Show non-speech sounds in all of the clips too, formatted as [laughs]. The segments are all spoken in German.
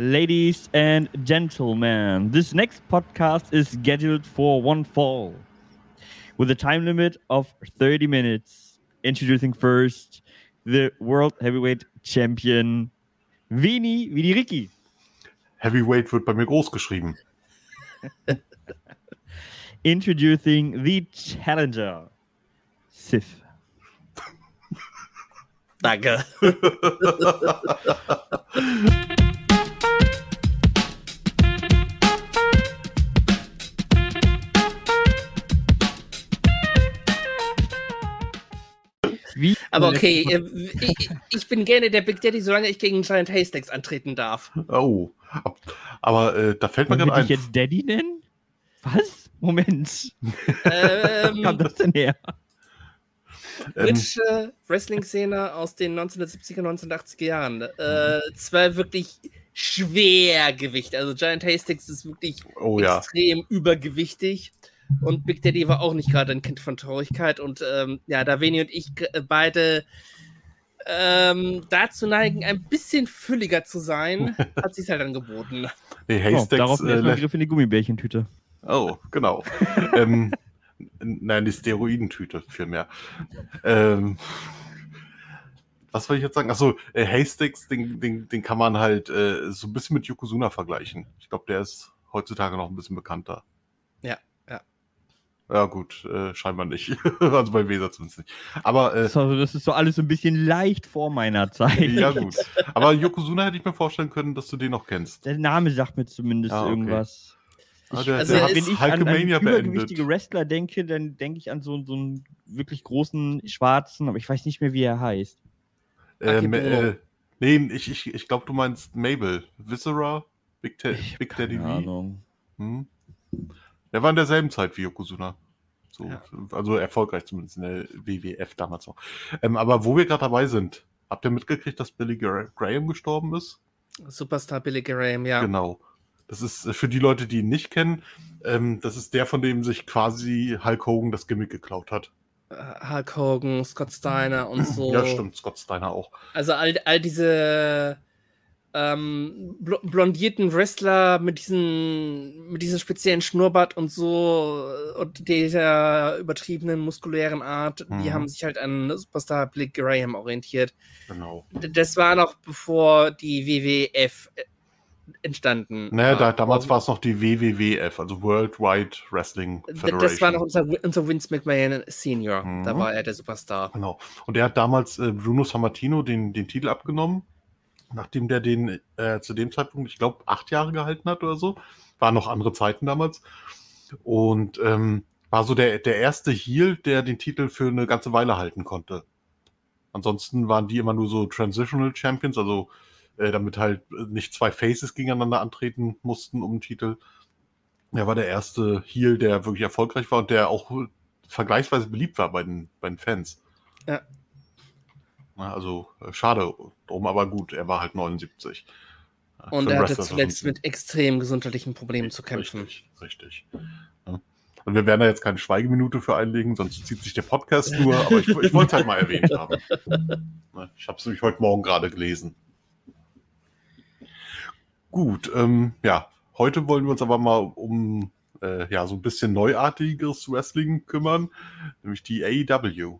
Ladies and gentlemen, this next podcast is scheduled for one fall with a time limit of 30 minutes. Introducing first the World Heavyweight Champion Vini Vidiriki. Heavyweight wird bei mir groß geschrieben. [laughs] Introducing the Challenger Sif. Danke. [laughs] [laughs] Wie Aber okay, äh, ich, ich bin gerne der Big Daddy, solange ich gegen Giant Haystacks antreten darf. Oh, aber äh, da fällt mir gerade dich ein. jetzt Daddy nennen? Was? Moment. Ähm, Wo kam das denn her? Ähm, britische Wrestling-Szene aus den 1970er, 1980er Jahren. Äh, zwei wirklich Schwergewicht. Also Giant Haystacks ist wirklich oh ja. extrem übergewichtig. Und Big Daddy war auch nicht gerade ein Kind von Traurigkeit. Und ähm, ja, da Veni und ich äh, beide ähm, dazu neigen, ein bisschen fülliger zu sein, [laughs] hat sich halt angeboten. Nee, Oh, Haystacks. darauf äh, erstmal Griff in die Gummibärchentüte. oh, genau. [laughs] ähm, nein, die Steroidentüte vielmehr. Ähm, was wollte ich jetzt sagen? Achso, äh, Haystacks, den, den, den kann man halt äh, so ein bisschen mit Yokozuna vergleichen. Ich glaube, der ist heutzutage noch ein bisschen bekannter. Ja, ja. Ja, gut, äh, scheinbar nicht. [laughs] also bei Weser zumindest nicht. Aber äh, Das ist, also, das ist so alles so ein bisschen leicht vor meiner Zeit. ja, gut. Aber Yokozuna hätte ich mir vorstellen können, dass du den noch kennst. Der Name sagt mir zumindest Ah, okay. irgendwas. Ah, Ich, der- also, der wenn ich an, beendet. übergewichtige Wrestler denke, dann denke ich an so, so einen wirklich großen schwarzen, aber ich weiß nicht mehr, wie er heißt. Ähm, äh, nee, ich, ich, ich glaube, du meinst Mabel. Viscera? Big, Ta Big Daddy keine V? Ahnung. Hm? Der war in derselben Zeit wie Yokozuna. So, Ja. Also erfolgreich zumindest in der WWF damals noch. Ähm, aber wo wir gerade dabei sind, habt ihr mitgekriegt, dass Billy Gra Graham gestorben ist? Superstar Billy Graham, ja. Genau. Das ist äh, für die Leute, die ihn nicht kennen, ähm, das ist der, von dem sich quasi Hulk Hogan das Gimmick geklaut hat. Äh, Hulk Hogan, Scott Steiner und so. Ja, stimmt, Scott Steiner auch. Also all, all diese ähm, bl blondierten Wrestler mit diesen mit diesem speziellen Schnurrbart und so äh, und dieser übertriebenen muskulären Art, die Mhm. haben sich halt an Superstar Billy Graham orientiert. Genau. Das war noch bevor die WWF äh, entstanden. Naja, da, war. damals war es noch die WWWF, also Worldwide Wrestling Federation. Das war noch unser, unser Vince McMahon Senior. Mhm. Da war er der Superstar. Genau. Und der hat damals äh, Bruno Sammartino den, den Titel abgenommen, nachdem der den äh, zu dem Zeitpunkt, ich glaube, acht Jahre gehalten hat oder so. Waren noch andere Zeiten damals. Und ähm, war so der, der erste Heel, der den Titel für eine ganze Weile halten konnte. Ansonsten waren die immer nur so Transitional Champions, also äh, damit halt nicht zwei Faces gegeneinander antreten mussten um den Titel. Er war der erste Heel, der wirklich erfolgreich war und der auch vergleichsweise beliebt war bei den, bei den Fans. Ja. Na, Also äh, schade drum, aber gut, er war halt 79. Ja, Und für er hatte zuletzt mit extrem gesundheitlichen Problemen zu kämpfen. Richtig, richtig. Ja. Und wir werden da jetzt keine Schweigeminute für einlegen, sonst zieht sich der Podcast nur, aber ich, ich wollte es halt mal erwähnt haben. [laughs] Ich habe es nämlich heute Morgen gerade gelesen. Gut, ähm, ja, heute wollen wir uns aber mal um äh, ja, so ein bisschen neuartiges Wrestling kümmern, nämlich die AEW.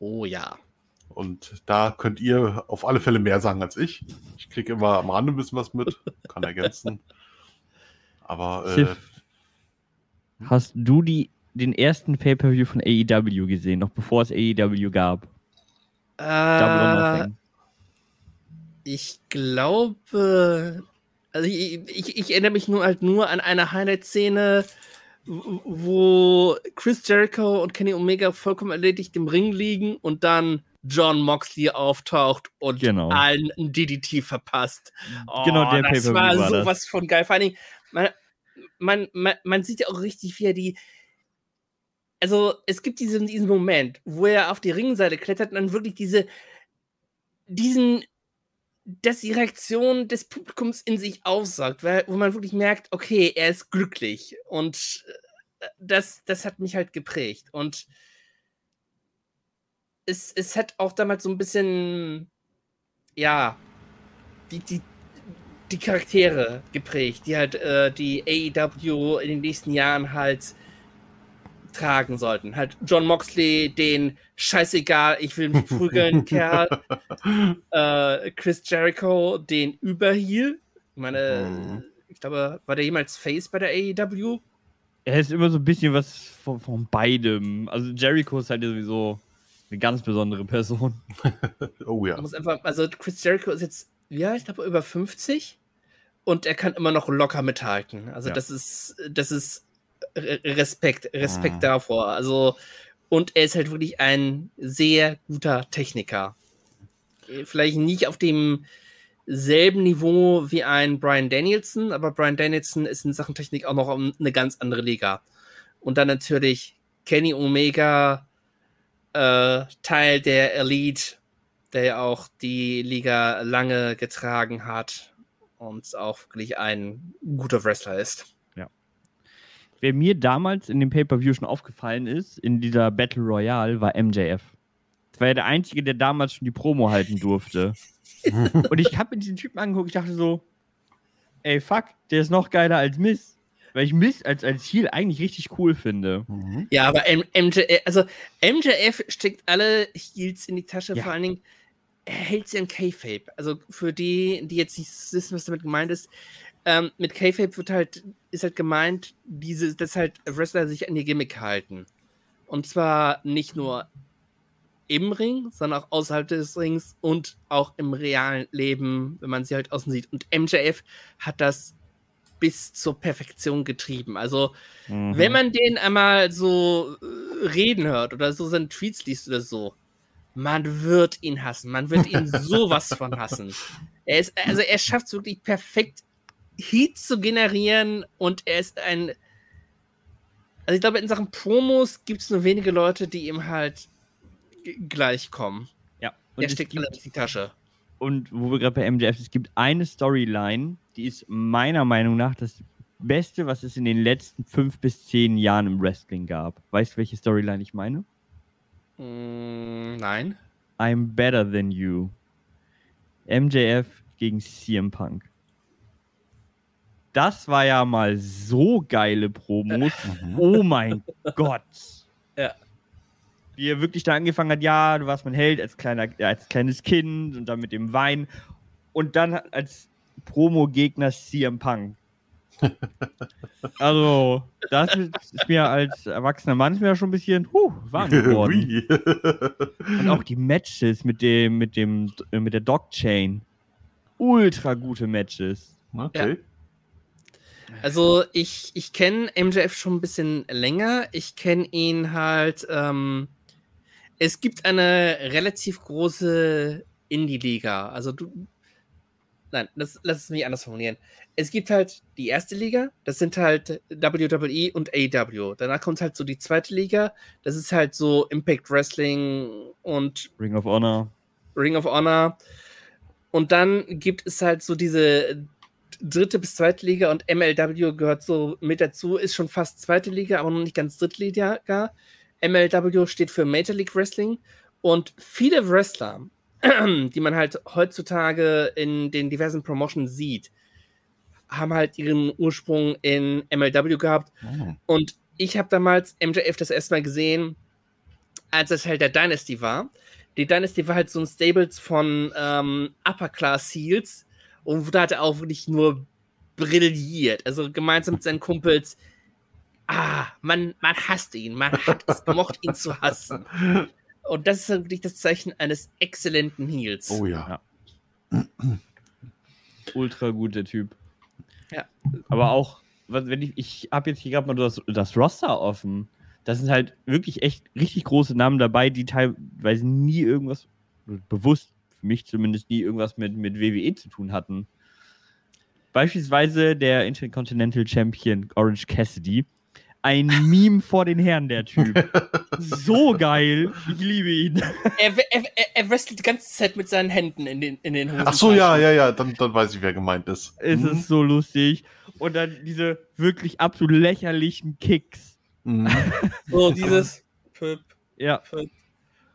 Oh ja. Und da könnt ihr auf alle Fälle mehr sagen als ich. Ich kriege immer am Rande ein bisschen was mit, kann ergänzen. [laughs] Aber äh, Sif, hast du die, den ersten Pay-Per-View von AEW gesehen, noch bevor es AEW gab? Äh, ich glaube, also ich, ich, ich erinnere mich nur halt nur an eine Highlight-Szene, wo Chris Jericho und Kenny Omega vollkommen erledigt im Ring liegen und dann John Moxley auftaucht und Genau. allen ein DDT verpasst. Oh, Genau, der das Pay-Per-View war war das. sowas von geil. Vor allen Dingen, man, man, man, man sieht ja auch richtig, wie er die. Also, es gibt diesen, diesen Moment, wo er auf die Ringseite klettert und dann wirklich diese, diesen, dass die Reaktion des Publikums in sich aufsaugt, weil, wo man wirklich merkt, okay, er ist glücklich. Und äh, das, das hat mich halt geprägt. Und es, es hat auch damals so ein bisschen, ja, die, die, die Charaktere geprägt, die halt äh, die AEW in den nächsten Jahren halt tragen sollten. Halt John Moxley, den scheißegal, ich will mich prügeln, [laughs] Kerl. Äh, Chris Jericho, den Überheal. Ich meine, Mhm. ich glaube, war der jemals Face bei der AEW? Er ist immer so ein bisschen was von, von beidem. Also Jericho ist halt sowieso eine ganz besondere Person. [laughs] Oh ja. Man muss einfach, also Chris Jericho ist jetzt, ja, ich glaube, über 50 und er kann immer noch locker mithalten. Also Ja. das ist, das ist Re- Respekt, Respekt Mhm. davor. Also, und er ist halt wirklich ein sehr guter Techniker. Äh, Vielleicht nicht auf dem selben Niveau wie ein Brian Danielson, aber Brian Danielson ist in Sachen Technik auch noch eine ganz andere Liga. Und dann natürlich Kenny Omega, äh, Teil der Elite, der ja auch die Liga lange getragen hat und auch wirklich ein guter Wrestler ist. Wer mir damals in dem Pay-Per-View schon aufgefallen ist, in dieser Battle Royale, war MJF. Das war ja der Einzige, der damals schon die Promo halten durfte. [laughs] Und ich habe mir diesen Typen angeguckt, ich dachte so, ey, fuck, der ist noch geiler als Miss. Weil ich Miss als, als Heel eigentlich richtig cool finde. Mhm. Ja, aber M MJF, also MJF steckt alle Heels in die Tasche, Ja. vor allen Dingen, er hält sie an K-Fape. Also für die, die jetzt nicht wissen, was damit gemeint ist, ähm, mit K-Fape wird halt, ist halt gemeint, diese, dass halt Wrestler sich an ihr Gimmick halten. Und zwar nicht nur im Ring, sondern auch außerhalb des Rings und auch im realen Leben, wenn man sie halt außen sieht. Und MJF hat das bis zur Perfektion getrieben. Also, Mhm. wenn man den einmal so äh, reden hört oder so seine Tweets liest oder so, man wird ihn hassen. Man wird ihn [laughs] sowas von hassen. Er ist, also er schafft es wirklich perfekt, Heat zu generieren und er ist ein. Also ich glaube, in Sachen Promos gibt es nur wenige Leute, die ihm halt gleichkommen. ja. Und es steckt gibt- alle in die Tasche. und wo wir gerade bei MJF, es gibt eine Storyline, die ist meiner Meinung nach das Beste, was es in den letzten fünf bis zehn Jahren im Wrestling gab. Weißt du, welche Storyline ich meine? Mm, nein. I'm better than you. MJF gegen CM Punk. Das war ja mal so geile Promos. Mhm. Oh mein [laughs] Gott. Ja. Wie er wirklich da angefangen hat, ja, du warst mein Held als, kleiner, als kleines Kind und dann mit dem Wein. Und dann als Promo-Gegner CM Punk. also, das ist mir als erwachsener Mann mir schon ein bisschen huh, warm [laughs] geworden. Und auch die Matches mit dem, mit dem, mit der Dog-Chain. Ultra gute Matches. Okay. Also ich, ich kenne MJF schon ein bisschen länger. Ich kenne ihn halt. Ähm, es gibt eine relativ große Indie-Liga. Also du. Nein, das, lass es mich anders formulieren. Es gibt halt die erste Liga, das sind halt WWE und AEW. Danach kommt halt so die zweite Liga, das ist halt so Impact Wrestling und Ring of Honor. Ring of Honor. Und dann gibt es halt so diese dritte bis zweite Liga und MLW gehört so mit dazu, ist schon fast zweite Liga, aber noch nicht ganz dritte Liga. MLW steht für Major League Wrestling und viele Wrestler, [clears throat] die man halt heutzutage in den diversen Promotions sieht, haben halt ihren Ursprung in MLW gehabt Mhm. und ich habe damals MJF das erste Mal gesehen, als es halt der Dynasty war. Die Dynasty war halt so ein Stables von ähm, Upper Class Heels und da hat er auch wirklich nur brilliert. Also gemeinsam mit seinen Kumpels. Ah, man, man hasst ihn. Man hat es gemocht, ihn zu hassen. [laughs] Und das ist wirklich das Zeichen eines exzellenten Heels. Oh ja. [clears throat] Ultra guter Typ. Ja. Aber auch, wenn ich, ich habe jetzt hier gerade mal das, das Roster offen. Da sind halt wirklich echt richtig große Namen dabei, die teilweise nie irgendwas, bewusst, für mich zumindest nie irgendwas mit, mit WWE zu tun hatten. Beispielsweise der Intercontinental Champion Orange Cassidy. Ein Meme vor den Herren, der Typ. [laughs] So geil. Ich liebe ihn. Er, er, er, wrestelt die ganze Zeit mit seinen Händen in den, in den Hosen. Ach so, ja, ja, ja, dann, dann weiß ich, wer gemeint ist. Es Mhm. ist so lustig. Und dann diese wirklich absolut lächerlichen Kicks. Mhm. [laughs] So dieses. Pöp, Ja, pöp.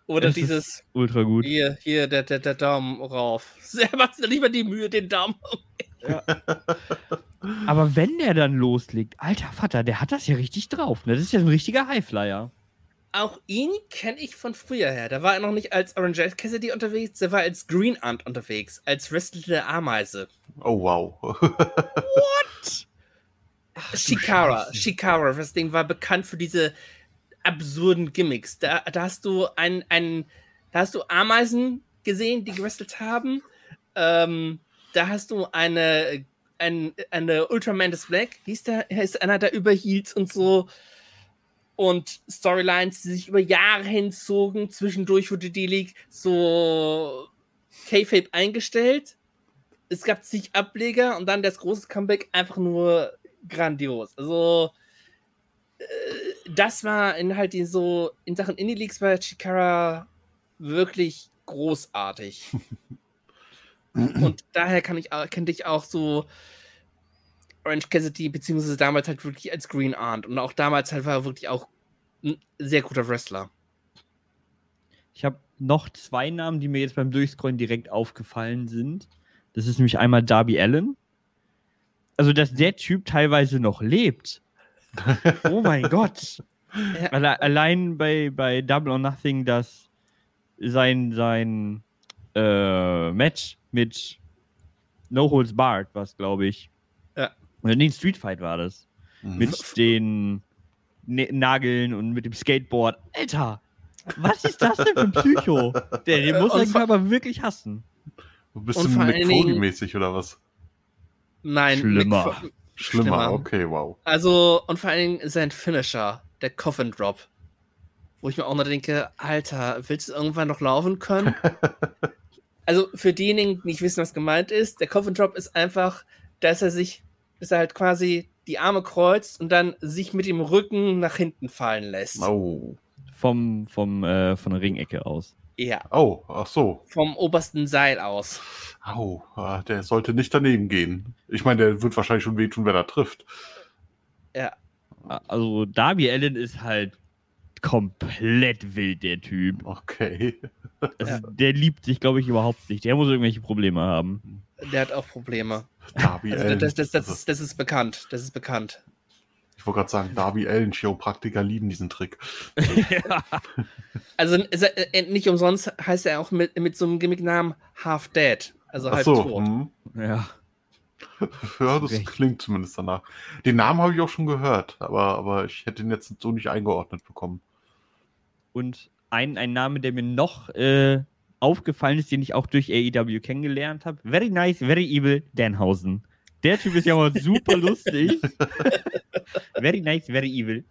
Oder Es ist dieses. ultra gut. Hier, hier, der, der, der Daumen rauf. Er macht sich nicht mal die Mühe, den Daumen. [laughs] Aber wenn der dann loslegt, alter Vater, der hat das ja richtig drauf. Ne? Das ist ja ein richtiger Highflyer. Auch ihn kenne ich von früher her. Da war er noch nicht als Orange Cassidy unterwegs, der war als Green Ant unterwegs, als wrestlende Ameise. Oh, wow. [laughs] What? Shikara. Scheiße. Shikara Wrestling war bekannt für diese absurden Gimmicks. Da, da hast du ein, ein, da hast du Ameisen gesehen, die gewrestelt haben. Ähm, da hast du eine, ein, eine Ultraman des Black, hieß der, ist einer der Überheels und so. Und Storylines, die sich über Jahre hinzogen. Zwischendurch wurde die League so K-Fape eingestellt. Es gab zig Ableger und dann das große Comeback einfach nur grandios. Also, äh, das war in halt so, in Sachen Indie-Leagues war Chikara wirklich großartig. [laughs] Und daher kann ich, auch- kannte ich auch so Orange Cassidy, beziehungsweise damals halt wirklich als Green Aunt. Und auch damals halt war er wirklich auch ein sehr guter Wrestler. Ich habe noch zwei Namen, die mir jetzt beim Durchscrollen direkt aufgefallen sind. Das ist nämlich einmal Darby Allen. Also, dass der Typ teilweise noch lebt. [laughs] Oh mein Gott. Ja. Alle, allein bei, bei Double or Nothing, dass sein, sein äh, Match mit No Holds Barred, was glaube ich. Ja. Oder nee, Street Fight war das. Mhm. Mit den ne Nageln und mit dem Skateboard. Alter, was ist das denn für ein Psycho? [laughs] Der, den Äh, muss er vor- aber wirklich hassen. Du bist Und du vor Mick allen Dingen- Foley-mäßig oder was? Nein, Schlimmer. Schlimmer, Schlimmer. okay, wow. Also, und vor allen Dingen sein Finisher, der Coffin Drop. Wo ich mir auch noch denke, Alter, willst du irgendwann noch laufen können? [laughs] also, für diejenigen, die nicht wissen, was gemeint ist, der Coffin Drop ist einfach, dass er sich, dass er halt quasi die Arme kreuzt und dann sich mit dem Rücken nach hinten fallen lässt. Oh. Vom, vom, äh, von der Ringecke aus. Ja, Oh, ach so. vom obersten Seil aus. Au, ah, der sollte nicht daneben gehen. Ich meine, der wird wahrscheinlich schon wehtun, wenn er trifft. Also, Darby Allen ist halt komplett wild, der Typ. Okay. [laughs] Also, Ja. Der liebt sich, glaube ich, überhaupt nicht. Der muss irgendwelche Probleme haben. Der hat auch Probleme. Darby Also, Allen. das, das, das, Also, ist, das ist bekannt. Das ist bekannt. ich wollte gerade sagen, Darby Allen, Chiropraktiker lieben diesen Trick. ja. Also äh, nicht umsonst heißt er auch mit, mit so einem Gimmicknamen Half Dead. Also Ach halb so. tot. Hm. ja. [laughs] Ja, das klingt zumindest danach. Den Namen habe ich auch schon gehört, aber, aber ich hätte ihn jetzt so nicht eingeordnet bekommen. Und ein, ein Name, der mir noch äh, aufgefallen ist, den ich auch durch AEW kennengelernt habe. Very nice, very evil, Danhausen. Der Typ ist ja mal [laughs] super lustig. very nice, very evil.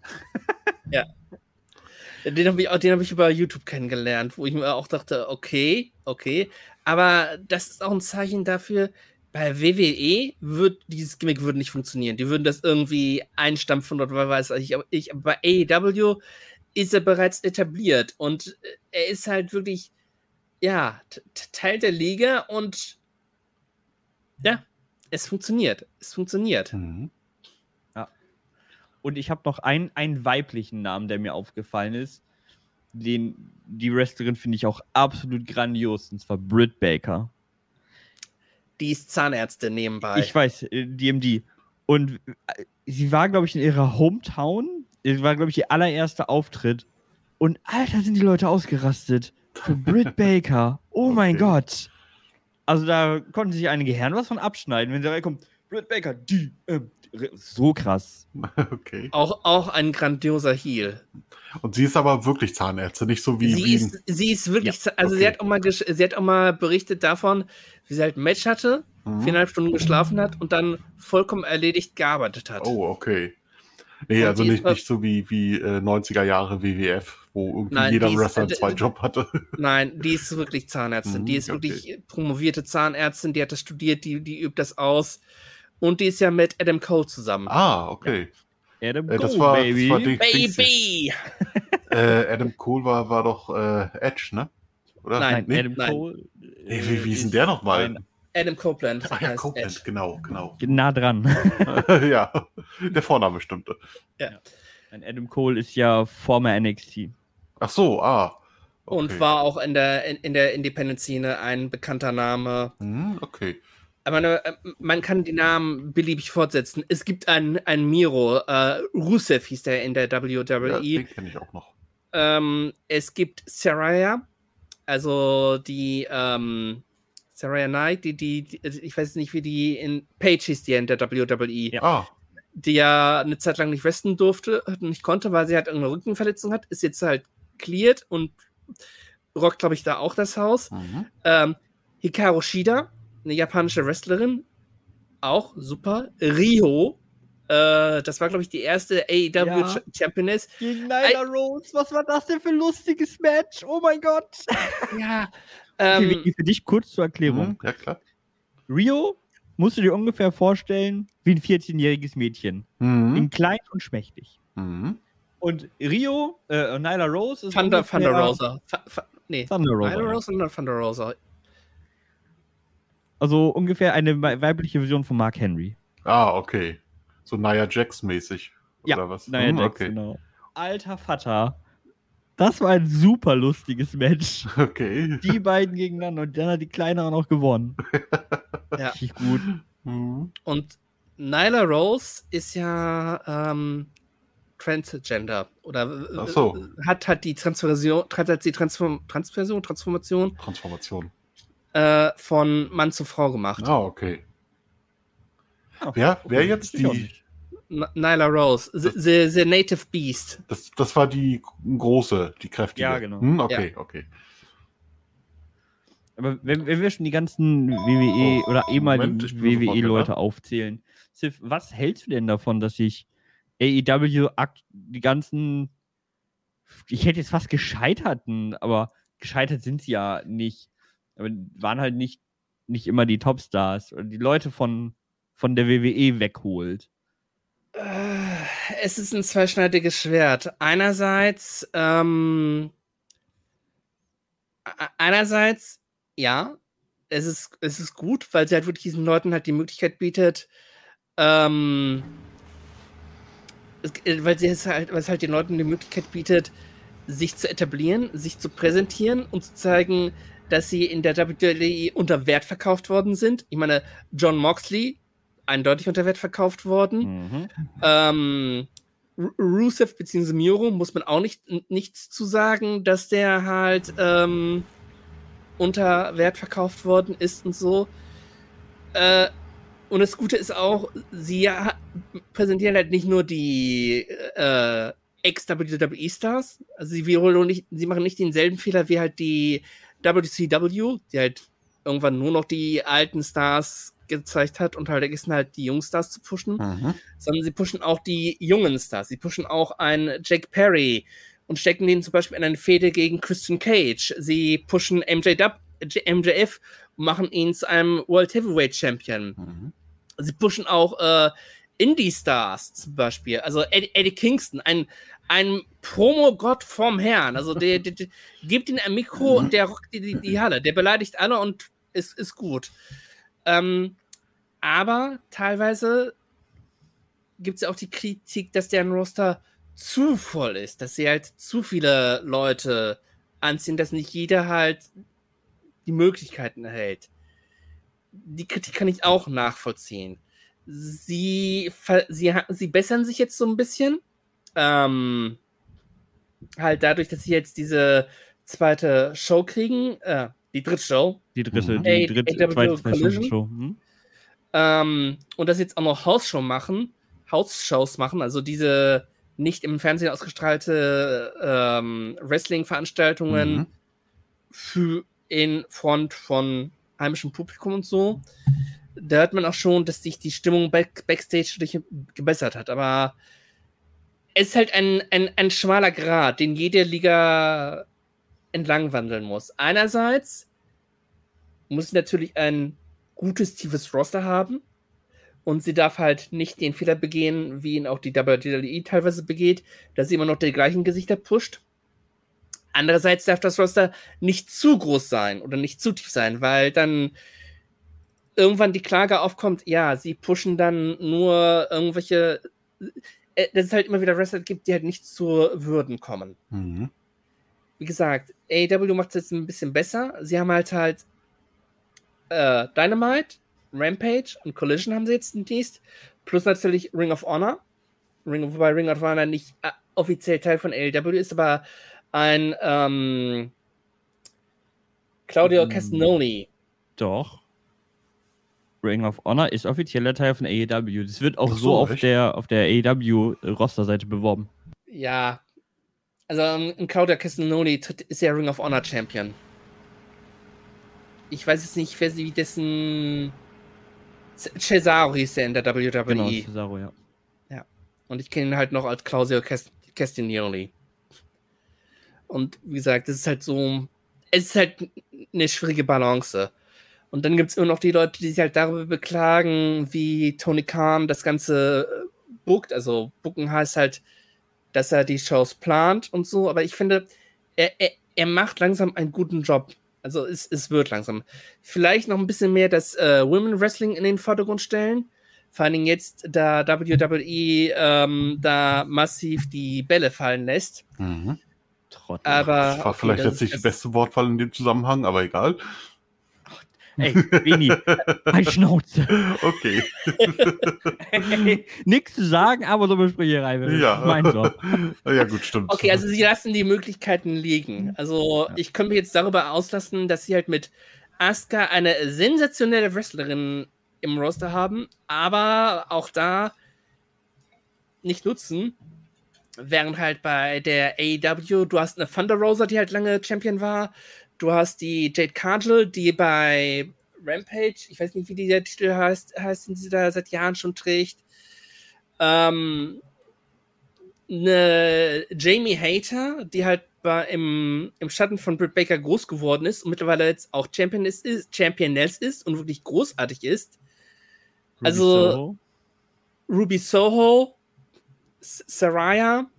[laughs] Den habe ich, auch- den hab ich über YouTube kennengelernt, wo ich mir auch dachte, okay, okay. Aber das ist auch ein Zeichen dafür, bei WWE wird dieses Gimmick würde nicht funktionieren. Die würden das irgendwie einstampfen oder weiß ich. Aber ich, bei AEW ist er bereits etabliert und äh, er ist halt wirklich, ja, Teil der Liga und ja, es funktioniert. Es funktioniert. Mhm. Und ich habe noch einen, einen weiblichen Namen, der mir aufgefallen ist. Den, die Wrestlerin finde ich auch absolut grandios, und zwar Britt Baker. Die ist Zahnärztin nebenbei. Ich weiß, äh, DMD. Und äh, sie war, glaube ich, in ihrer Hometown. Es war, glaube ich, ihr allererster Auftritt. Und Alter, sind die Leute ausgerastet. Für Britt [laughs] Baker. Oh mein Okay. Gott. Also da konnten sich einige Herren was von abschneiden, wenn sie reinkommt. Britt Baker, die. Ähm, so krass. [laughs] Okay. auch, auch ein grandioser Heel. Und sie ist aber wirklich Zahnärztin, nicht so wie, sie, wie ist, sie ist wirklich, Ja, also sie okay. hat, auch mal sie hat auch mal berichtet davon, wie sie halt ein Match hatte, Mhm. viereinhalb Stunden geschlafen hat und dann vollkommen erledigt gearbeitet hat. Oh, okay. Nee, Und also die nicht, auch- nicht so wie, wie äh, 90er Jahre WWF, wo irgendwie Nein, jeder die ist- Wrestler äh, zwei Job hatte. [laughs] Nein, die ist wirklich Zahnärztin. Mhm, die ist okay. wirklich promovierte Zahnärztin, die hat das studiert, die, die übt das aus. Und die ist ja mit Adam Cole zusammen. Ah, okay. Adam Äh, das, Cole, war, Baby. das war Dings Baby! [laughs] Äh, Adam Cole war, war doch äh, Edge, ne? Oder? Nein, Nein, Adam. Cole. Nee, wie, wie ist denn der nochmal? Adam Copeland. Ah ja, Copeland, Edge. genau, genau. Nah dran. [laughs] ja, der Vorname stimmte. Ein Adam Cole ist ja former NXT. Ach so, ah. Und Okay. war auch in der, in, in der Independent-Szene ein bekannter Name. Hm, okay. Aber äh, man kann die Namen beliebig fortsetzen. Es gibt einen, einen Miro, äh, Rusev hieß der in der WWE. Ja, den kenne ich auch noch. Ähm, es gibt Saraya, also die ähm, Saraya Knight, die, die, die, ich weiß nicht, wie die in Page hieß, die in der WWE. Ja. Ah. Die ja eine Zeit lang nicht wrestlen durfte, nicht konnte, weil sie halt irgendeine Rückenverletzung hat, ist jetzt halt cleared und rockt, glaube ich, da auch das Haus. Mhm. Ähm, Hikaru Shida, eine japanische Wrestlerin, auch super. Rio, äh, das war, glaube ich, die erste AEW ja. Championess. Gegen Nyla Rose, was war das denn für ein lustiges Match? Oh mein Gott. Ja. Ähm, okay, für dich kurz zur Erklärung. Mhm, ja, klar. Rio musst du dir ungefähr vorstellen wie ein 14-jähriges Mädchen. Mhm. In klein und schmächtig. Mhm. Und Rio, äh, Nyla Rose ist. Thunder, Thunder Rosa. nee. Thunder Rosa. Nyla Rose oder Thunder Rosa? Also ungefähr eine weibliche Version von Mark Henry. Ah, okay. So Nia Jax mäßig. Oder ja, was? Nia hm, Jax, okay. genau. Alter Vater. Das war ein super lustiges Match. Okay. Die beiden gegeneinander und dann hat die Kleine auch noch gewonnen. [laughs] ja. Richtig gut. Mhm. Und Nyla Rose ist ja ähm, Transgender oder so. hat hat die Transformation, hat die Transform, Transversion, Transformation, Transformation äh, von Mann zu Frau gemacht. Ah, okay. Oh, wer, wer jetzt die? Nyla Rose, the, the, the, Native Beast. Das, das war die große, die kräftige. Ja, genau. Hm, okay, ja. okay. Aber wenn, wenn, wir schon die ganzen WWE oh, oder ehemaligen WWE-Leute aufzählen, Sif, was hältst du denn davon, dass sich AEW die ganzen, ich hätte jetzt fast gescheiterten, aber gescheitert sind sie ja nicht, aber waren halt nicht, nicht immer die Topstars oder die Leute von, von der WWE wegholt? Äh, es ist ein zweischneidiges Schwert. Einerseits, ähm, einerseits, ja, es ist, es ist gut, weil sie halt wirklich diesen Leuten halt die Möglichkeit bietet, ähm, es, äh, weil, sie es halt, weil es halt den Leuten die Möglichkeit bietet, sich zu etablieren, sich zu präsentieren und zu zeigen, dass sie in der WWE unter Wert verkauft worden sind. Ich meine, John Moxley eindeutig unter Wert verkauft worden. Mhm. Ähm, Rusev bzw. Miro muss man auch nicht, nichts zu sagen, dass der halt ähm, unter Wert verkauft worden ist und so. Äh, und das Gute ist auch, sie präsentieren halt nicht nur die äh, Ex-WWE-Stars, also sie, nicht, sie machen nicht denselben Fehler wie halt die WCW, die halt irgendwann nur noch die alten Stars gezeigt hat und halt vergessen halt die Jungstars zu pushen, mhm. sondern sie pushen auch die jungen Stars. Sie pushen auch einen Jack Perry und stecken den zum Beispiel in eine Fehde gegen Christian Cage. Sie pushen MJW, MJF und machen ihn zu einem World Heavyweight Champion. Mhm. Sie pushen auch äh, Indie-Stars zum Beispiel. Also Eddie, Eddie Kingston, ein, ein Promo-Gott vom Herrn. Also der, der, der gibt ihm ein Mikro und der rockt die, die, die Halle. Der beleidigt alle und ist, ist gut. Ähm, aber teilweise gibt es ja auch die Kritik, dass deren Roster zu voll ist, dass sie halt zu viele Leute anziehen, dass nicht jeder halt die Möglichkeiten erhält. Die Kritik kann ich auch nachvollziehen. Sie, sie, sie bessern sich jetzt so ein bisschen. Ähm, halt dadurch, dass sie jetzt diese zweite Show kriegen, äh, die dritte Show. Die dritte, mhm. die dritte, zweite, zweite Show. Hm? Ähm, und das jetzt auch noch Hausshow machen, Hausshows machen, also diese nicht im Fernsehen ausgestrahlte ähm, Wrestling-Veranstaltungen mhm. für in Front von heimischem Publikum und so. Da hört man auch schon, dass sich die Stimmung back backstage gebessert hat. Aber es ist halt ein, ein, ein schmaler Grad, den jede Liga entlang wandeln muss. Einerseits muss sie natürlich ein gutes, tiefes Roster haben und sie darf halt nicht den Fehler begehen, wie ihn auch die WWE teilweise begeht, dass sie immer noch die gleichen Gesichter pusht. Andererseits darf das Roster nicht zu groß sein oder nicht zu tief sein, weil dann irgendwann die Klage aufkommt, ja, sie pushen dann nur irgendwelche, äh, dass es halt immer wieder Wrestler gibt, die halt nicht zu Würden kommen. Mhm wie gesagt, AEW macht es jetzt ein bisschen besser. Sie haben halt halt äh, Dynamite, Rampage und Collision haben sie jetzt demnächst. Plus natürlich Ring of Honor. Ring, wobei Ring of Honor nicht äh, offiziell Teil von AEW ist, aber ein ähm, Claudio Hm. Castagnoli. Doch. Ring of Honor ist offizieller Teil von AEW. Das wird auch so, so, auf echt? der, auf der AEW-Roster-Seite beworben. Ja. Also ähm, ein Claudio Castagnoli ist ja Ring of Honor Champion. Ich weiß jetzt nicht, wer sie dessen C- Cesaro hieß er in der WWE. Genau, Cesaro, ja. Und ich kenne ihn halt noch als Claudio Cast- Castagnoli. Und wie gesagt, es ist halt so, es ist halt eine schwierige Balance. Und dann gibt es immer noch die Leute, die sich halt darüber beklagen, wie Tony Khan das Ganze äh, bookt. Also booken heißt halt, dass er die Shows plant und so. Aber ich finde, er, er, er macht langsam einen guten Job. Also es, es wird langsam. Vielleicht noch ein bisschen mehr das äh, Women Wrestling in den Vordergrund stellen. Vor allen Dingen jetzt, da WWE ähm, da massiv die Bälle fallen lässt. Mhm. Trottel. Aber Das war okay, vielleicht das jetzt ist- nicht das- die beste Wortwahl in dem Zusammenhang, aber egal. Ey, Beni, [laughs] halt Schnauze. Okay. [laughs] Nichts zu sagen, aber so Besprecherei. Ja. Mein Job. ja, gut, stimmt. Okay, also sie lassen die Möglichkeiten liegen. Also ich könnte mich jetzt darüber auslassen, dass sie halt mit Asuka eine sensationelle Wrestlerin im Roster haben, aber auch da nicht nutzen. Während halt bei der AEW, du hast eine Thunder Rosa, die halt lange Champion war. Du hast die Jade Cargill, die bei Rampage, ich weiß nicht, wie die der Titel heißt, heißt, den sie da seit Jahren schon trägt. Ähm, eine Jamie Hater, die halt bei, im, im Schatten von Britt Baker groß geworden ist und mittlerweile jetzt auch Championess ist, Championess ist und wirklich großartig ist. Also- Soho. Ruby Soho, S Saraya,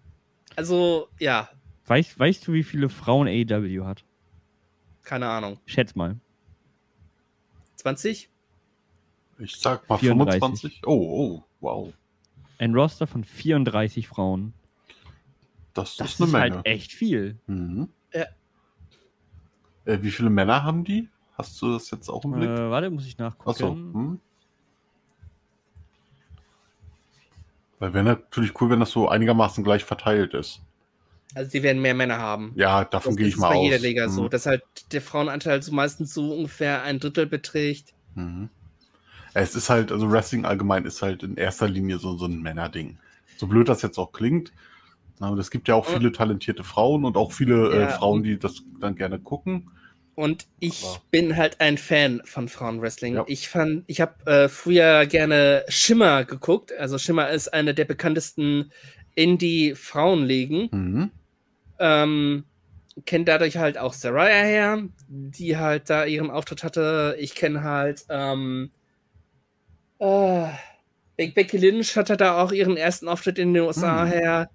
also ja, Weißt, weißt du, wie viele Frauen AEW hat? Keine Ahnung. Schätz mal. 20? Ich sag mal 34. 25. Oh, oh, wow. Ein Roster von 34 Frauen. Das, Das ist eine ist Menge. halt echt viel. Mhm. Ja. Äh, wie viele Männer haben die? Hast du das jetzt auch im Äh, Blick? warte, muss ich nachgucken. Achso. Hm. Weil wäre natürlich cool, wenn das so einigermaßen gleich verteilt ist. Also sie werden mehr Männer haben. Ja, davon Das gehe ist ich mal bei aus. jeder Liga so, Mhm. dass halt der Frauenanteil so meistens so ungefähr ein Drittel beträgt. Mhm. Es ist halt, also Wrestling allgemein ist halt in erster Linie so, so ein Männerding. So blöd das jetzt auch klingt. Aber es gibt ja auch viele talentierte Frauen und auch viele äh, Ja, Frauen, und- die das dann gerne gucken. Und ich Aber- bin halt ein Fan von Frauenwrestling. Ja. Ich fand, ich habe äh, früher gerne Schimmer geguckt. Also Schimmer ist eine der bekanntesten Indie-Frauenligen. Mhm. Ähm, kennt dadurch halt auch Saraya her, die halt da ihren Auftritt hatte. Ich kenne halt ähm, äh, Be- Becky Lynch hatte da auch ihren ersten Auftritt in den USA Mhm. her.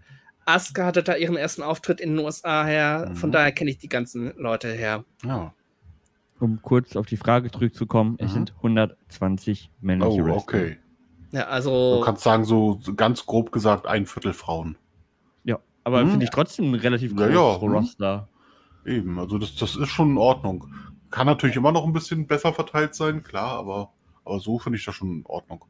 Asuka hatte da ihren ersten Auftritt in den USA her. Von Mhm. daher kenne ich die ganzen Leute her. Ja. Um kurz auf die Frage zurückzukommen, es Mhm. sind 120 männliche Oh, okay. Ja, Du also kannst sagen, so ganz grob gesagt, ein Viertel Frauen. Ja, aber Hm. finde ich trotzdem ein relativ Ja, großes ja, hm. Roster. Eben, also das, das ist schon in Ordnung. Kann natürlich immer noch ein bisschen besser verteilt sein, klar, aber, aber so finde ich das schon in Ordnung.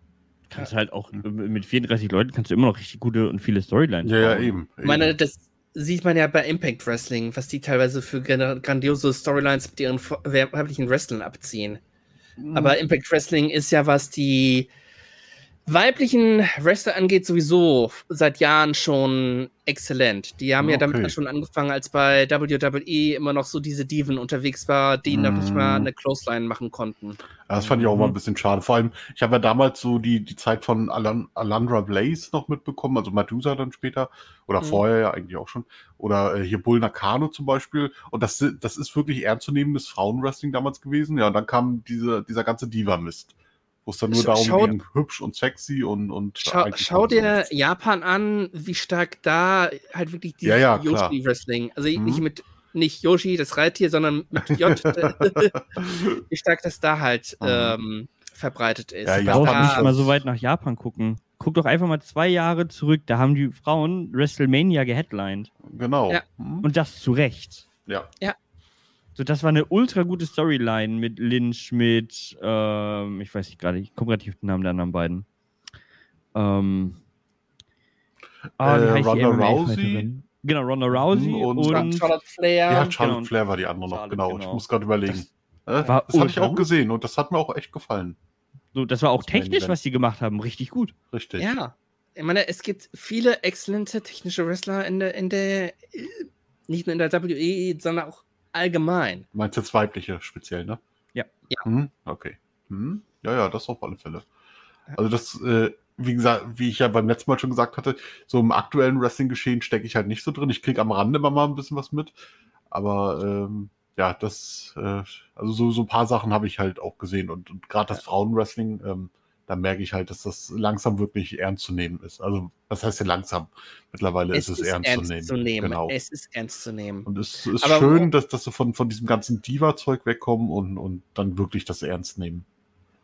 Kannst halt auch äh, mit 34 Leuten kannst du immer noch richtig gute und viele Storylines Ja, ja, bauen. eben. ich meine, das sieht man ja bei Impact Wrestling, was die teilweise für gran- grandiose Storylines mit ihren weiblichen Wrestlern abziehen. Mhm. Aber Impact Wrestling ist ja, was die weiblichen Wrestler angeht, sowieso seit Jahren schon exzellent. Die haben ja Okay. damit schon angefangen, als bei WWE immer noch so diese Diven unterwegs war, die noch nicht mal Mhm. eine Clothesline machen konnten. Ja, das fand ich auch mal ein Mhm. bisschen schade. Vor allem, ich habe ja damals so die, die Zeit von Alan, Alandra Blaze noch mitbekommen, also Medusa dann später, oder Mhm. vorher ja eigentlich auch schon, oder äh, hier Bull Nakano zum Beispiel. Und das, das ist wirklich ernstzunehmendes Frauenwrestling damals gewesen. Ja, und dann kam diese, dieser ganze Diva-Mist, wo es dann nur darum schau- ging, hübsch und sexy und. und Schau, schau dir nichts. Japan an, wie stark da halt wirklich die Ja, ja. Yoshi-Wrestling, also Mhm. nicht mit nicht Yoshi, das Reittier, sondern mit J, [laughs] [laughs] wie stark das da halt Mhm. ähm, verbreitet ist. Ja, Brauchst da- nicht mal so weit nach Japan gucken. Guck doch einfach mal zwei Jahre zurück, da haben die Frauen WrestleMania geheadlined. genau. Ja. Mhm. Und das zu Recht. ja. So, das war eine ultra gute Storyline mit Lynch, mit, ähm, ich weiß nicht gerade, ich komme gerade nicht auf den Namen der anderen beiden. Ähm, ah, Äh, Ronda? Rousey? Genau, Ronda Rousey Mhm, und- und, Charlotte Flair. Ja, Charlotte genau. Flair war die andere noch, Charlotte, genau. Ich genau. muss gerade überlegen. Das, äh, das hatte ich auch gesehen und das hat mir auch echt gefallen. so, das war auch Das technisch, was die gemacht haben, richtig gut. Richtig. Ja. Ich meine, es gibt viele exzellente technische Wrestler in der, in der, äh, nicht nur in der WWE, sondern auch allgemein. Du meinst jetzt weibliche speziell, ne? Ja. Ja. Hm, okay. Hm, ja, ja, das auf alle Fälle. Also das, äh, wie gesagt, wie ich ja beim letzten Mal schon gesagt hatte, so im aktuellen Wrestling-Geschehen stecke ich halt nicht so drin. Ich kriege am Rande immer mal ein bisschen was mit. Aber ähm, ja, das, äh, also so, so ein paar Sachen habe ich halt auch gesehen. Und, und gerade das Frauenwrestling, ähm, da merke ich halt, dass das langsam wirklich ernst zu nehmen ist. Also, was heißt denn langsam? Mittlerweile ist es, ernst, zu nehmen. Genau. Es ist ernst zu nehmen. Und es ist Aber- schön, dass, dass sie von, von diesem ganzen Diva-Zeug wegkommen und, und dann wirklich das ernst nehmen.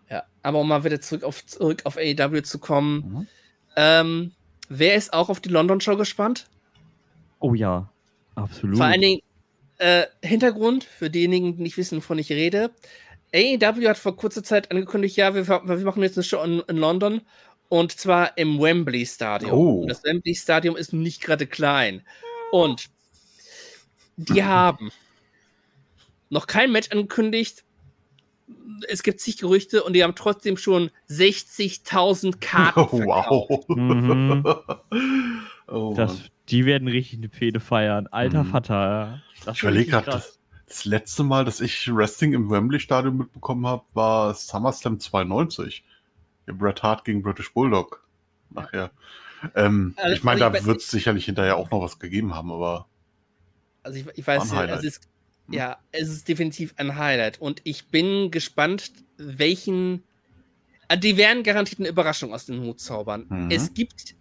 Ja. Aber um mal wieder zurück auf, zurück auf AEW zu kommen. Mhm. Ähm, wer ist auch auf die London Show gespannt? Oh ja, absolut. Vor allen Dingen, äh, Hintergrund, für diejenigen, die nicht wissen, wovon ich rede. AEW hat vor kurzer Zeit angekündigt, ja, wir, wir machen jetzt eine Show in, in London und zwar im Wembley Stadion. Oh. Und das Wembley Stadion ist nicht gerade klein. Und die haben noch kein Match angekündigt. Es gibt zig Gerüchte und die haben trotzdem schon 60.000 Karten [laughs] Oh, verkauft. wow. Mhm. [laughs] oh, das, die werden richtig eine Fehde feiern. Alter Mhm. Vater. Das Ich überlege gerade, das, das letzte Mal, dass ich Wrestling im Wembley-Stadion mitbekommen habe, war SummerSlam 92. Ja, Bret Hart gegen British Bulldog. Nachher. Ähm, Also, ich meine, also da wird es sicherlich hinterher auch noch was gegeben haben, aber Also ich, ich weiß, Highlight. es ist, Hm. ja, es ist definitiv ein Highlight. Und ich bin gespannt, welchen. äh, Die werden garantiert eine Überraschung aus dem Hut zaubern. Mhm. Es gibt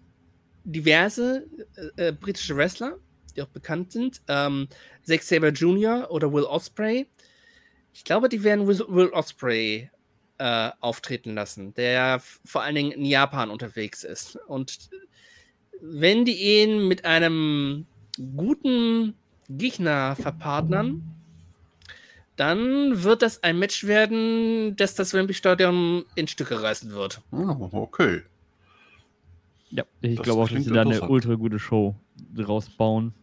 diverse äh, äh, britische Wrestler, die auch bekannt sind. Ähm, Zack Saber Jr. oder Will Osprey. Ich glaube, die werden Will, Will Osprey äh, auftreten lassen, der vor allen Dingen in Japan unterwegs ist. Und wenn die ihn mit einem guten Gegner verpartnern, dann wird das ein Match werden, das das Wembley Stadion in Stücke reißen wird. oh, okay. Ja, ich glaube auch, dass sie da eine ultra gute Show draus bauen.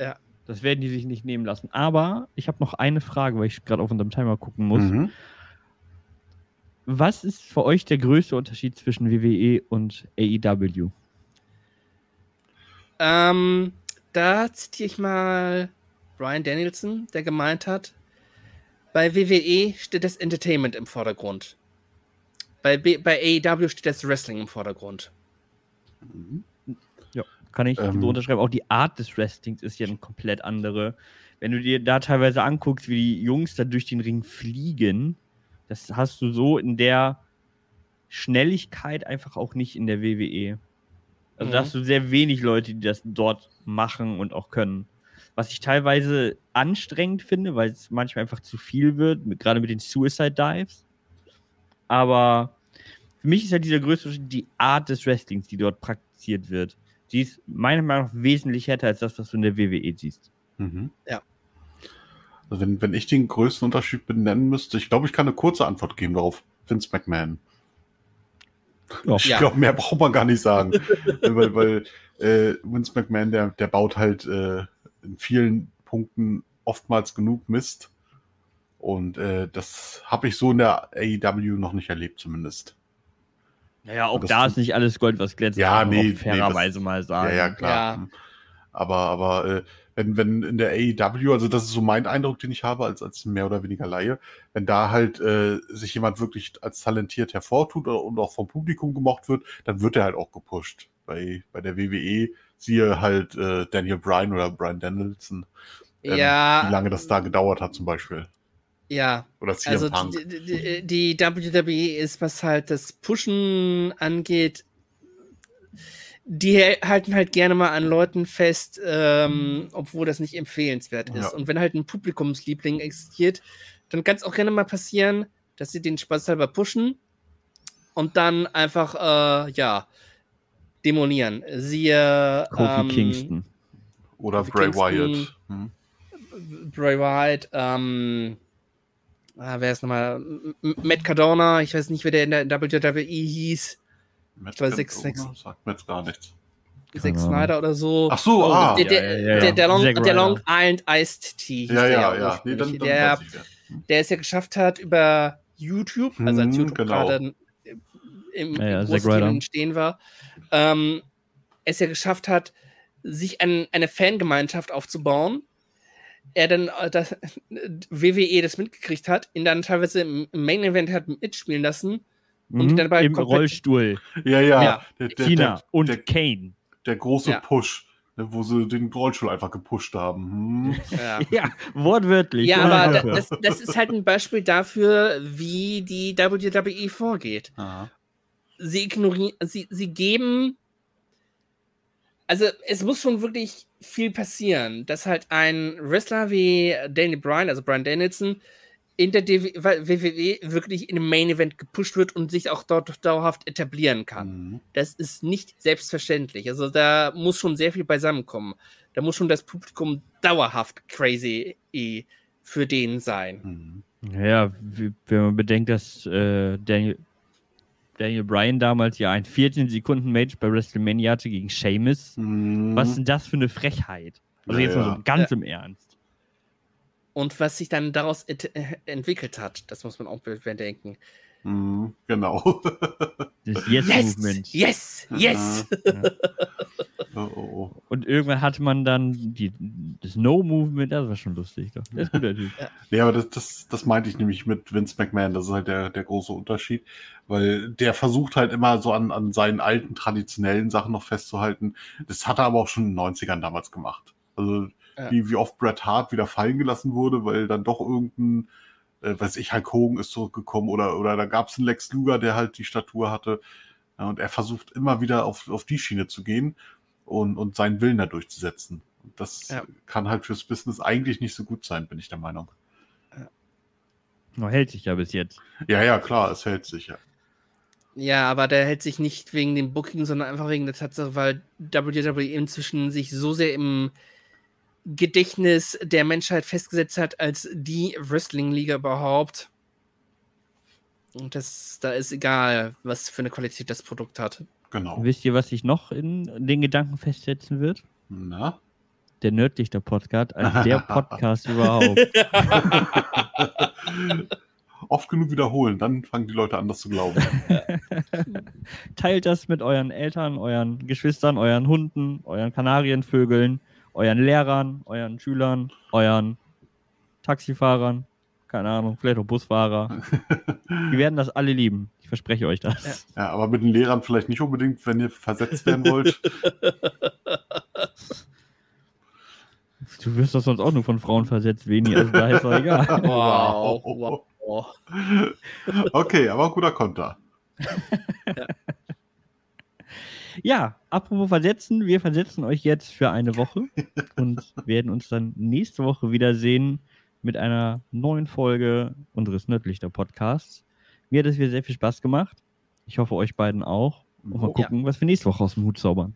Ja. Das werden die sich nicht nehmen lassen. Aber ich habe noch eine Frage, weil ich gerade auf unserem Timer gucken muss. Mhm. Was ist für euch der größte Unterschied zwischen WWE und AEW? Ähm, da zitiere ich mal Brian Danielson, der gemeint hat, bei WWE steht das Entertainment im Vordergrund. Bei, B bei AEW steht das Wrestling im Vordergrund. Mhm. Kann ich Ähm. so unterschreiben. Auch die Art des Wrestlings ist ja eine komplett andere. Wenn du dir da teilweise anguckst, wie die Jungs da durch den Ring fliegen, das hast du so in der Schnelligkeit einfach auch nicht in der WWE. Also da Mhm. hast du sehr wenig Leute, die das dort machen und auch können. Was ich teilweise anstrengend finde, weil es manchmal einfach zu viel wird, mit, gerade mit den Suicide Dives. Aber für mich ist halt dieser größte Unterschied die Art des Wrestlings, die dort praktiziert wird. Die ist meiner Meinung nach wesentlich härter als das, was du in der WWE siehst. Mhm. Ja. Also wenn, wenn ich den größten Unterschied benennen müsste, ich glaube, ich kann eine kurze Antwort geben darauf. Vince McMahon. Ja. Ich Ja. glaube, mehr braucht man gar nicht sagen. [laughs] weil weil äh, Vince McMahon, der, der baut halt äh, in vielen Punkten oftmals genug Mist. Und äh, das habe ich so in der AEW noch nicht erlebt, zumindest. Naja, auch Das da ist nicht alles Gold, was glänzt. Ja, nee, auch fairerweise mal Ja, sagen. ja, klar. Ja. Aber, aber äh, wenn, wenn in der AEW, also das ist so mein Eindruck, den ich habe, als, als mehr oder weniger Laie, wenn da halt äh, sich jemand wirklich als talentiert hervortut und auch vom Publikum gemocht wird, dann wird er halt auch gepusht. Bei, bei der WWE siehe halt äh, Daniel Bryan oder Brian Danielson, ähm, wie ja, lange das da gedauert hat zum Beispiel. Ja. Oder CM Also Punk. die, die, die WWE ist, was halt das Pushen angeht, die halten halt gerne mal an Leuten fest, ähm, obwohl das nicht empfehlenswert ist. Ja. Und wenn halt ein Publikumsliebling existiert, dann kann es auch gerne mal passieren, dass sie den Spaß halber pushen und dann einfach, äh, ja, demonieren. Siehe Kofi ähm, Kingston. Oder Kofi Bray Kingston- Wyatt. Hm. Bray Wyatt, ähm, ah, wer ist nochmal? Matt Cardona, ich weiß nicht, wer der in der WWE hieß. Matt Ich weiß, sechs- Cardona sechs- Sagt mir jetzt gar nichts. Zack. Snyder oder so. Ach so, Oh, ah. der, der, Ja, ja, ja, der, Long, der Long. Island Iced Tea. Ja, ja, ja. Nee, dann, dann der, wer. der es ja geschafft hat über YouTube, also als Hm, YouTube genau. gerade im, Ja, ja, im. Entstehen war, ähm, es ja geschafft hat, sich an eine Fangemeinschaft aufzubauen. Er dann äh, das, WWE das mitgekriegt hat, ihn dann teilweise im, Main Event hat mitspielen lassen. Und Mhm, dann bei Im Rollstuhl. Ja, ja. Ja. Der, der, Tina der, und der, Kane. der große Ja. Push, ne, wo sie den Rollstuhl einfach gepusht haben. Hm. Ja. [laughs] Ja, wortwörtlich. Ja, aber da, [laughs] das, das ist halt ein Beispiel dafür, wie die WWE vorgeht. Aha. Sie ignorieren, sie, sie geben. Also, es muss schon wirklich viel passieren, dass halt ein Wrestler wie Daniel Bryan, also Bryan Danielson, in der DW WWE wirklich in dem Main Event gepusht wird und sich auch dort dauerhaft etablieren kann. Mhm. Das ist nicht selbstverständlich. Also da muss schon sehr viel beisammenkommen. Da muss schon das Publikum dauerhaft crazy für den sein. Mhm. Ja, wenn man bedenkt, dass äh, Daniel, Daniel Bryan damals ja ein 14-Sekunden-Match bei WrestleMania hatte gegen Sheamus. Mhm. Was ist denn das für eine Frechheit? Also Ja, jetzt mal ja. so ganz im Ernst. Und was sich dann daraus ent äh, entwickelt hat, das muss man auch bedenken. Mhm. Genau. Das Yes! Yes-Movement. Yes! Yes! oh, oh, oh. Und irgendwann hatte man dann die, das No-Movement, das war schon lustig. Doch. Das ist guter Typ. Nee, aber das, das, das meinte ich nämlich mit Vince McMahon. Das ist halt der, der große Unterschied. Weil der versucht halt immer so an, an seinen alten traditionellen Sachen noch festzuhalten. Das hat er aber auch schon in den 90ern damals gemacht. Also Ja. wie, wie oft Bret Hart wieder fallen gelassen wurde, weil dann doch irgendein, äh, weiß ich, Hulk Hogan ist zurückgekommen oder, oder da gab es einen Lex Luger, der halt die Statur hatte. Ja, und er versucht immer wieder auf, auf die Schiene zu gehen und, und seinen Willen da durchzusetzen. Und das Ja. kann halt fürs Business eigentlich nicht so gut sein, bin ich der Meinung. Noch hält sich ja bis jetzt. Ja, ja, klar, es hält sich ja. Ja, aber der hält sich nicht wegen dem Booking, sondern einfach wegen der Tatsache, weil WWE inzwischen sich so sehr im Gedächtnis der Menschheit festgesetzt hat als die Wrestling-Liga überhaupt. Und das, da ist egal, was für eine Qualität das Produkt hat. Genau. Wisst ihr, was sich noch in den Gedanken festsetzen wird? Na? Der Nördlichter Podcast als der Podcast [laughs] überhaupt. [laughs] Oft genug wiederholen, dann fangen die Leute an, das zu glauben. [laughs] Teilt das mit euren Eltern, euren Geschwistern, euren Hunden, euren Kanarienvögeln, euren Lehrern, euren Schülern, euren Taxifahrern, keine Ahnung, vielleicht auch Busfahrer. [laughs] Die werden das alle lieben. Ich verspreche euch das. Ja, aber mit den Lehrern vielleicht nicht unbedingt, wenn ihr versetzt werden wollt. [laughs] Du wirst doch sonst auch nur von Frauen versetzt, Veni, also da ist doch egal. [laughs] Wow. wow. wow. Okay, aber guter Konter. Ja, apropos versetzen, wir versetzen euch jetzt für eine Woche [laughs] und werden uns dann nächste Woche wiedersehen mit einer neuen Folge unseres Nördlichter Podcasts. Mir hat es wieder sehr viel Spaß gemacht. Ich hoffe, euch beiden auch. Und mal Oh, gucken, was wir nächste Woche aus dem Hut zaubern.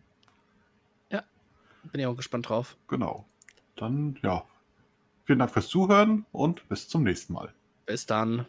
Bin ja auch gespannt drauf. Genau. Dann, ja. Vielen Dank fürs Zuhören und bis zum nächsten Mal. Bis dann.